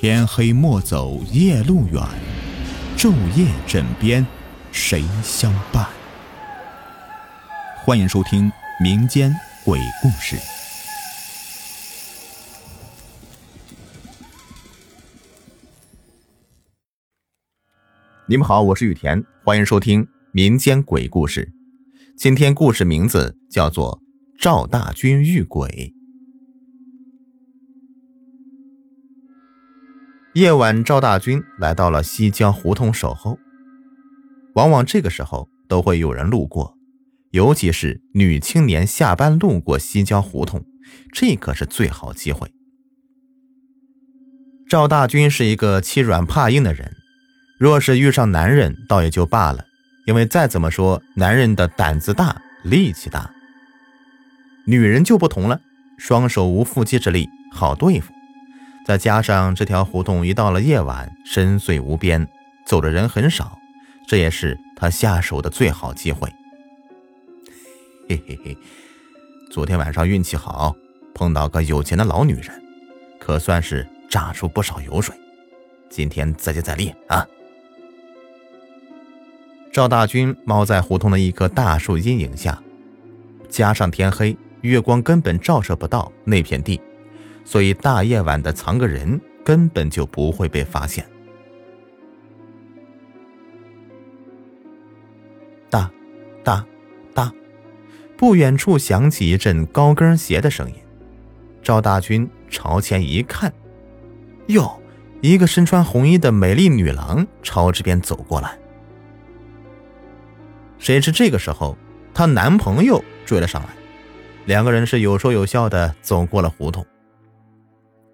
天黑莫走夜路远，昼夜枕边谁相伴？欢迎收听民间鬼故事。你们好，我是雨田，欢迎收听民间鬼故事。今天故事名字叫做《赵大军遇鬼》。夜晚，赵大军来到了西郊胡同守候。往往这个时候都会有人路过，尤其是女青年下班路过西郊胡同，这可是最好机会。赵大军是一个欺软怕硬的人。若是遇上男人，倒也就罢了，因为再怎么说，男人的胆子大，力气大。女人就不同了，双手无缚鸡之力，好对付。再加上这条胡同一到了夜晚，深邃无边，走的人很少，这也是他下手的最好机会。嘿嘿嘿，昨天晚上运气好，碰到个有钱的老女人，可算是榨出不少油水。今天再接再厉啊！赵大军猫在胡同的一棵大树阴影下，加上天黑，月光根本照射不到那片地，所以大夜晚的藏个人根本就不会被发现。哒，哒，哒，不远处响起一阵高跟鞋的声音。赵大军朝前一看，哟，一个身穿红衣的美丽女郎朝这边走过来。谁知这个时候，她男朋友追了上来，两个人是有说有笑的走过了胡同。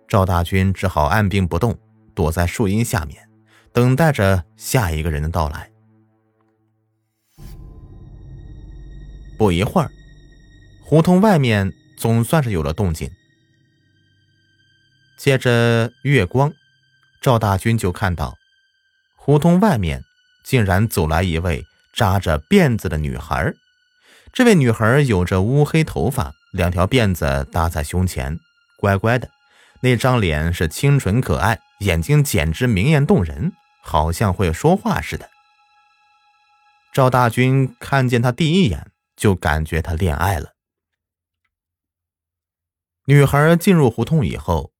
赵大军只好按兵不动，躲在树荫下面，等待着下一个人的到来。不一会儿，胡同外面总算是有了动静。借着月光，赵大军就看到，胡同外面竟然走来一位。扎着辫子的女孩，这位女孩有着乌黑头发，两条辫子搭在胸前，乖乖的，那张脸是清纯可爱，眼睛简直明艳动人，好像会说话似的。赵大军看见她第一眼就感觉她恋爱了。女孩进入胡同以后，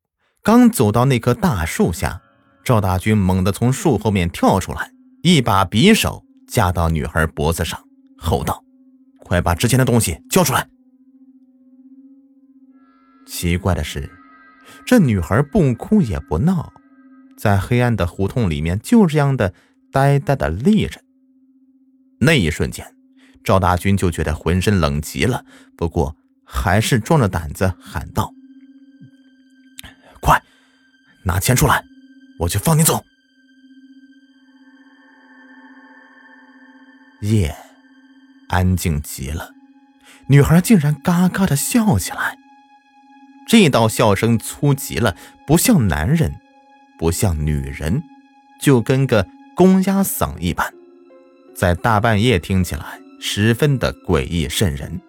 刚走到那棵大树下，赵大军猛地从树后面跳出来，一把匕首。架到女孩脖子上，吼道：“快把值钱的东西交出来！”奇怪的是，这女孩不哭也不闹，在黑暗的胡同里面就这样的呆呆的立着。那一瞬间，赵大军就觉得浑身冷极了，不过还是壮着胆子喊道：“快拿钱出来，我就放你走。”夜安静极了，女孩竟然嘎嘎的笑起来。这道笑声粗极了，不像男人，不像女人，就跟个公鸭嗓一般，在大半夜听起来十分的诡异瘆人。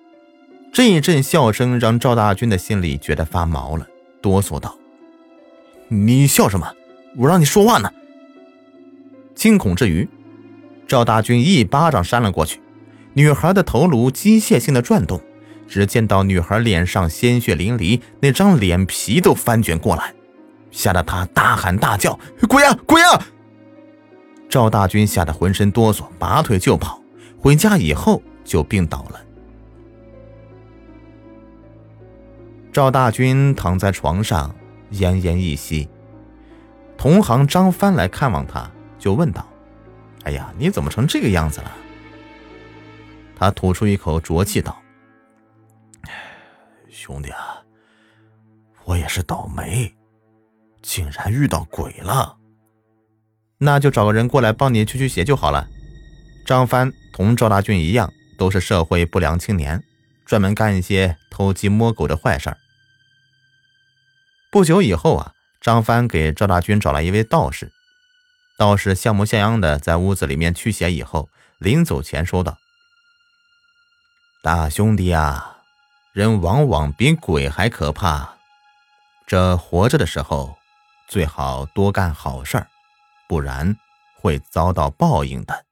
这一阵笑声让赵大军的心里觉得发毛了，哆嗦道：“你笑什么？我让你说话呢！”惊恐之余。赵大军一巴掌扇了过去，女孩的头颅机械性的转动，只见到女孩脸上鲜血淋漓，那张脸皮都翻卷过来，吓得他大喊大叫：“鬼啊鬼啊！”赵大军吓得浑身哆嗦，拔腿就跑。回家以后就病倒了。赵大军躺在床上奄奄一息，同行张帆来看望他，就问道。哎呀，你怎么成这个样子了？他吐出一口浊气道：“兄弟啊，我也是倒霉，竟然遇到鬼了。那就找个人过来帮你驱驱邪就好了。”张帆同赵大军一样，都是社会不良青年，专门干一些偷鸡摸狗的坏事儿。不久以后啊，张帆给赵大军找来一位道士。道士像模像样的在屋子里面驱邪以后，临走前说道：“大兄弟啊，人往往比鬼还可怕。这活着的时候，最好多干好事儿，不然会遭到报应的。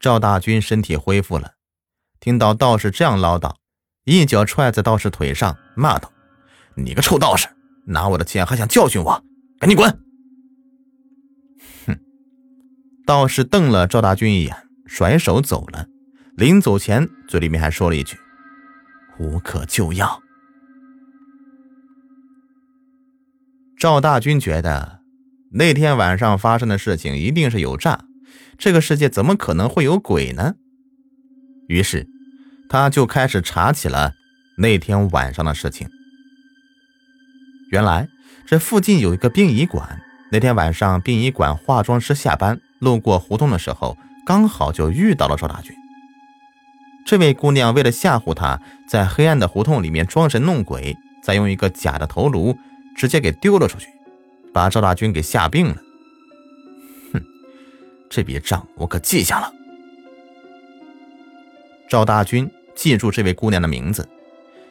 赵大军身体恢复了，听到道士这样唠叨，一脚踹在道士腿上，骂道：“你个臭道士，拿我的钱还想教训我，赶紧滚！”哼！道士瞪了赵大军一眼，甩手走了。临走前，嘴里面还说了一句：“无可救药。”赵大军觉得那天晚上发生的事情一定是有诈，这个世界怎么可能会有鬼呢？于是，他就开始查起了那天晚上的事情。原来，这附近有一个殡仪馆，那天晚上殡仪馆化妆师下班路过胡同的时候，刚好就遇到了赵大军。这位姑娘为了吓唬他，在黑暗的胡同里面装神弄鬼，再用一个假的头颅直接给丢了出去，把赵大军给吓病了。哼，这笔账我可记下了。赵大军记住这位姑娘的名字，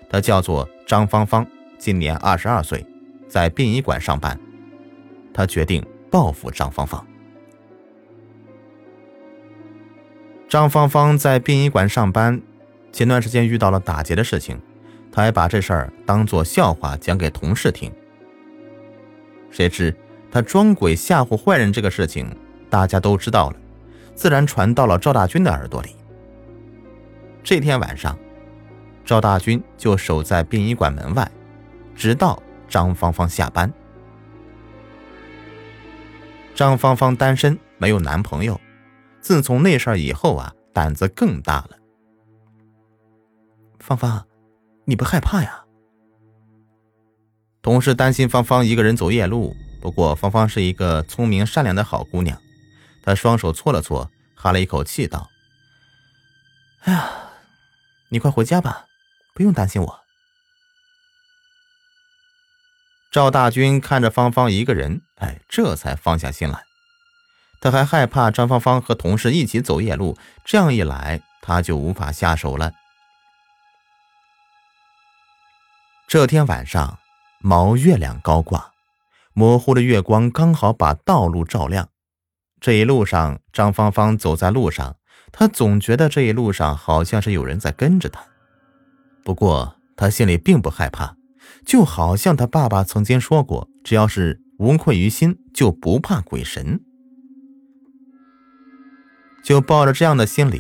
她叫做张芳芳，今年二十二岁，在殡仪馆上班。他决定报复张芳芳。张芳芳在殡仪馆上班，前段时间遇到了打劫的事情，她还把这事儿当做笑话讲给同事听。谁知她装鬼吓唬坏人这个事情，大家都知道了，自然传到了赵大军的耳朵里。这天晚上，赵大军就守在殡仪馆门外，直到张芳芳下班。张芳芳单身，没有男朋友。自从那事儿以后啊，胆子更大了。芳芳，你不害怕呀？同事担心芳芳一个人走夜路，不过芳芳是一个聪明善良的好姑娘，她双手搓了搓，哈了一口气道：“哎呀，你快回家吧，不用担心我。”赵大军看着芳芳一个人，哎，这才放下心来。他还害怕张芳芳和同事一起走夜路，这样一来他就无法下手了。这天晚上，毛月亮高挂，模糊的月光刚好把道路照亮。这一路上，张芳芳走在路上，她总觉得这一路上好像是有人在跟着她。不过，她心里并不害怕，就好像她爸爸曾经说过：“只要是无愧于心，就不怕鬼神。”就抱着这样的心理，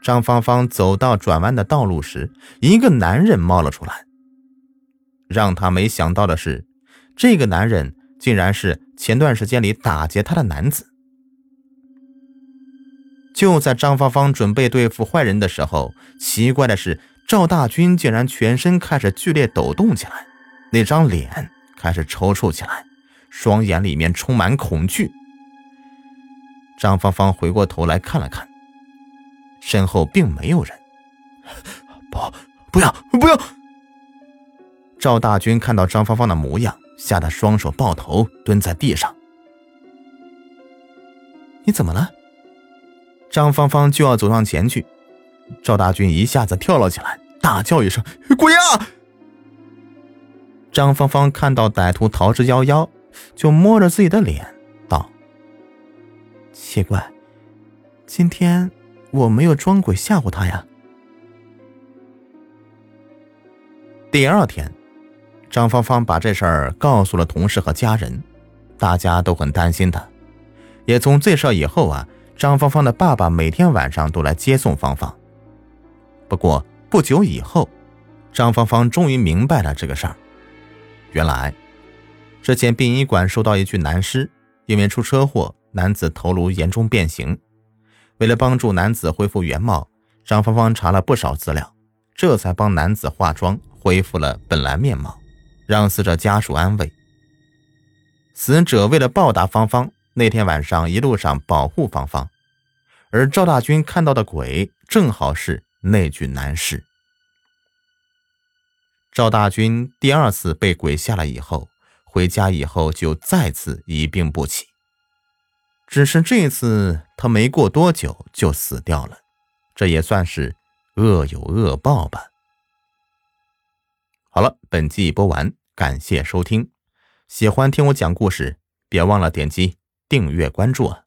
张芳芳走到转弯的道路时，一个男人冒了出来。让她没想到的是，这个男人竟然是前段时间里打劫她的男子。就在张芳芳准备对付坏人的时候，奇怪的是，赵大军竟然全身开始剧烈抖动起来，那张脸开始抽搐起来，双眼里面充满恐惧。张芳芳回过头来看了看，身后并没有人。不，不要，不要！赵大军看到张芳芳的模样，吓得双手抱头，蹲在地上。你怎么了？张芳芳就要走上前去，赵大军一下子跳了起来，大叫一声：“鬼啊！”张芳芳看到歹徒逃之夭夭，就摸着自己的脸。奇怪，今天我没有装鬼吓唬他呀。第二天，张芳芳把这事儿告诉了同事和家人，大家都很担心她。也从这事以后啊，张芳芳的爸爸每天晚上都来接送芳芳。不过不久以后，张芳芳终于明白了这个事儿。原来，之前殡仪馆收到一具男尸，因为出车祸。男子头颅严重变形，为了帮助男子恢复原貌，张芳芳查了不少资料，这才帮男子化妆，恢复了本来面貌，让死者家属安慰。死者为了报答芳芳，那天晚上一路上保护芳芳，而赵大军看到的鬼正好是那具男尸。赵大军第二次被鬼吓了以后，回家以后就再次一病不起。只是这次他没过多久就死掉了，这也算是恶有恶报吧。好了，本集播完，感谢收听。喜欢听我讲故事，别忘了点击订阅关注啊！